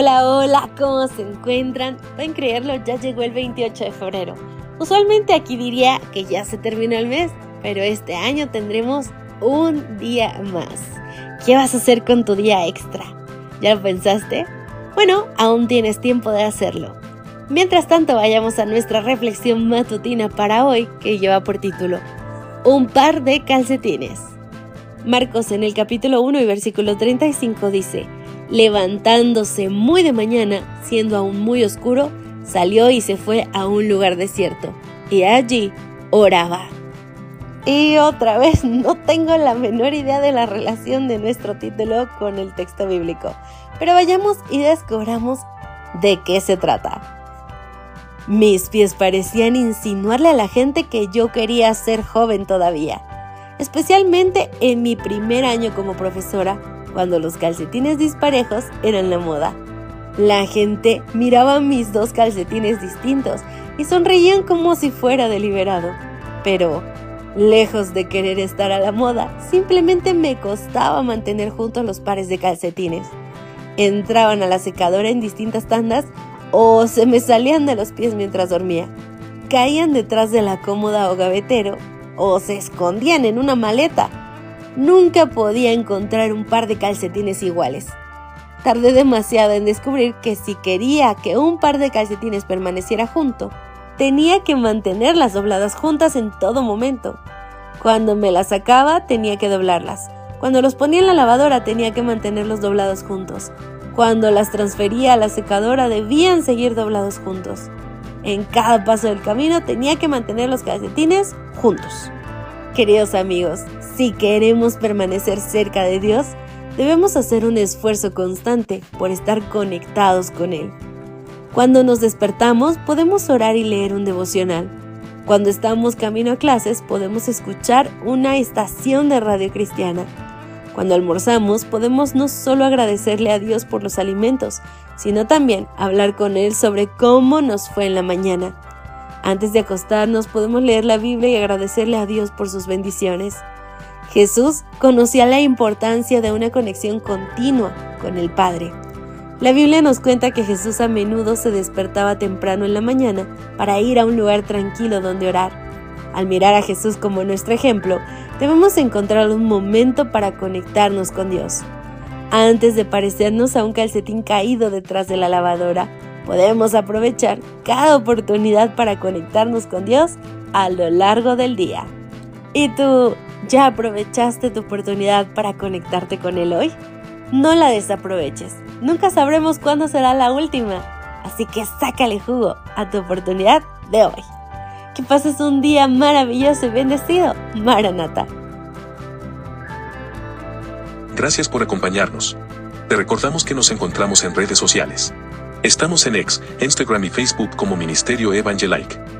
Hola, hola, ¿cómo se encuentran? Pueden creerlo, ya llegó el 28 de febrero. Usualmente aquí diría que ya se terminó el mes, pero este año tendremos un día más. ¿Qué vas a hacer con tu día extra? ¿Ya lo pensaste? Bueno, aún tienes tiempo de hacerlo. Mientras tanto, vayamos a nuestra reflexión matutina para hoy, que lleva por título Un par de calcetines. Marcos en el capítulo 1 y versículo 35 dice, levantándose muy de mañana, siendo aún muy oscuro, salió y se fue a un lugar desierto, y allí oraba. Y otra vez no tengo la menor idea de la relación de nuestro título con el texto bíblico, pero vayamos y descubramos de qué se trata. Mis pies parecían insinuarle a la gente que yo quería ser joven todavía, especialmente en mi primer año como profesora cuando los calcetines disparejos eran la moda. La gente miraba mis dos calcetines distintos y sonreían como si fuera deliberado. Pero, lejos de querer estar a la moda, simplemente me costaba mantener juntos los pares de calcetines. Entraban a la secadora en distintas tandas o se me salían de los pies mientras dormía. Caían detrás de la cómoda o gavetero o se escondían en una maleta nunca podía encontrar un par de calcetines iguales. Tardé demasiado en descubrir que si quería que un par de calcetines permaneciera junto, tenía que mantenerlas dobladas juntas en todo momento. Cuando me las sacaba, tenía que doblarlas. Cuando los ponía en la lavadora, tenía que mantenerlos doblados juntos. Cuando las transfería a la secadora, debían seguir doblados juntos. En cada paso del camino tenía que mantener los calcetines juntos. Queridos amigos, si queremos permanecer cerca de Dios, debemos hacer un esfuerzo constante por estar conectados con Él. Cuando nos despertamos podemos orar y leer un devocional. Cuando estamos camino a clases podemos escuchar una estación de radio cristiana. Cuando almorzamos podemos no solo agradecerle a Dios por los alimentos, sino también hablar con Él sobre cómo nos fue en la mañana. Antes de acostarnos podemos leer la Biblia y agradecerle a Dios por sus bendiciones. Jesús conocía la importancia de una conexión continua con el Padre. La Biblia nos cuenta que Jesús a menudo se despertaba temprano en la mañana para ir a un lugar tranquilo donde orar. Al mirar a Jesús como nuestro ejemplo, debemos encontrar un momento para conectarnos con Dios. Antes de parecernos a un calcetín caído detrás de la lavadora, podemos aprovechar cada oportunidad para conectarnos con Dios a lo largo del día. ¿Y tú ¿Ya aprovechaste tu oportunidad para conectarte con Él hoy? No la desaproveches. Nunca sabremos cuándo será la última. Así que sácale jugo a tu oportunidad de hoy. Que pases un día maravilloso y bendecido. Maranata. Gracias por acompañarnos. Te recordamos que nos encontramos en redes sociales. Estamos en X, Instagram y Facebook como Ministerio Evangelike.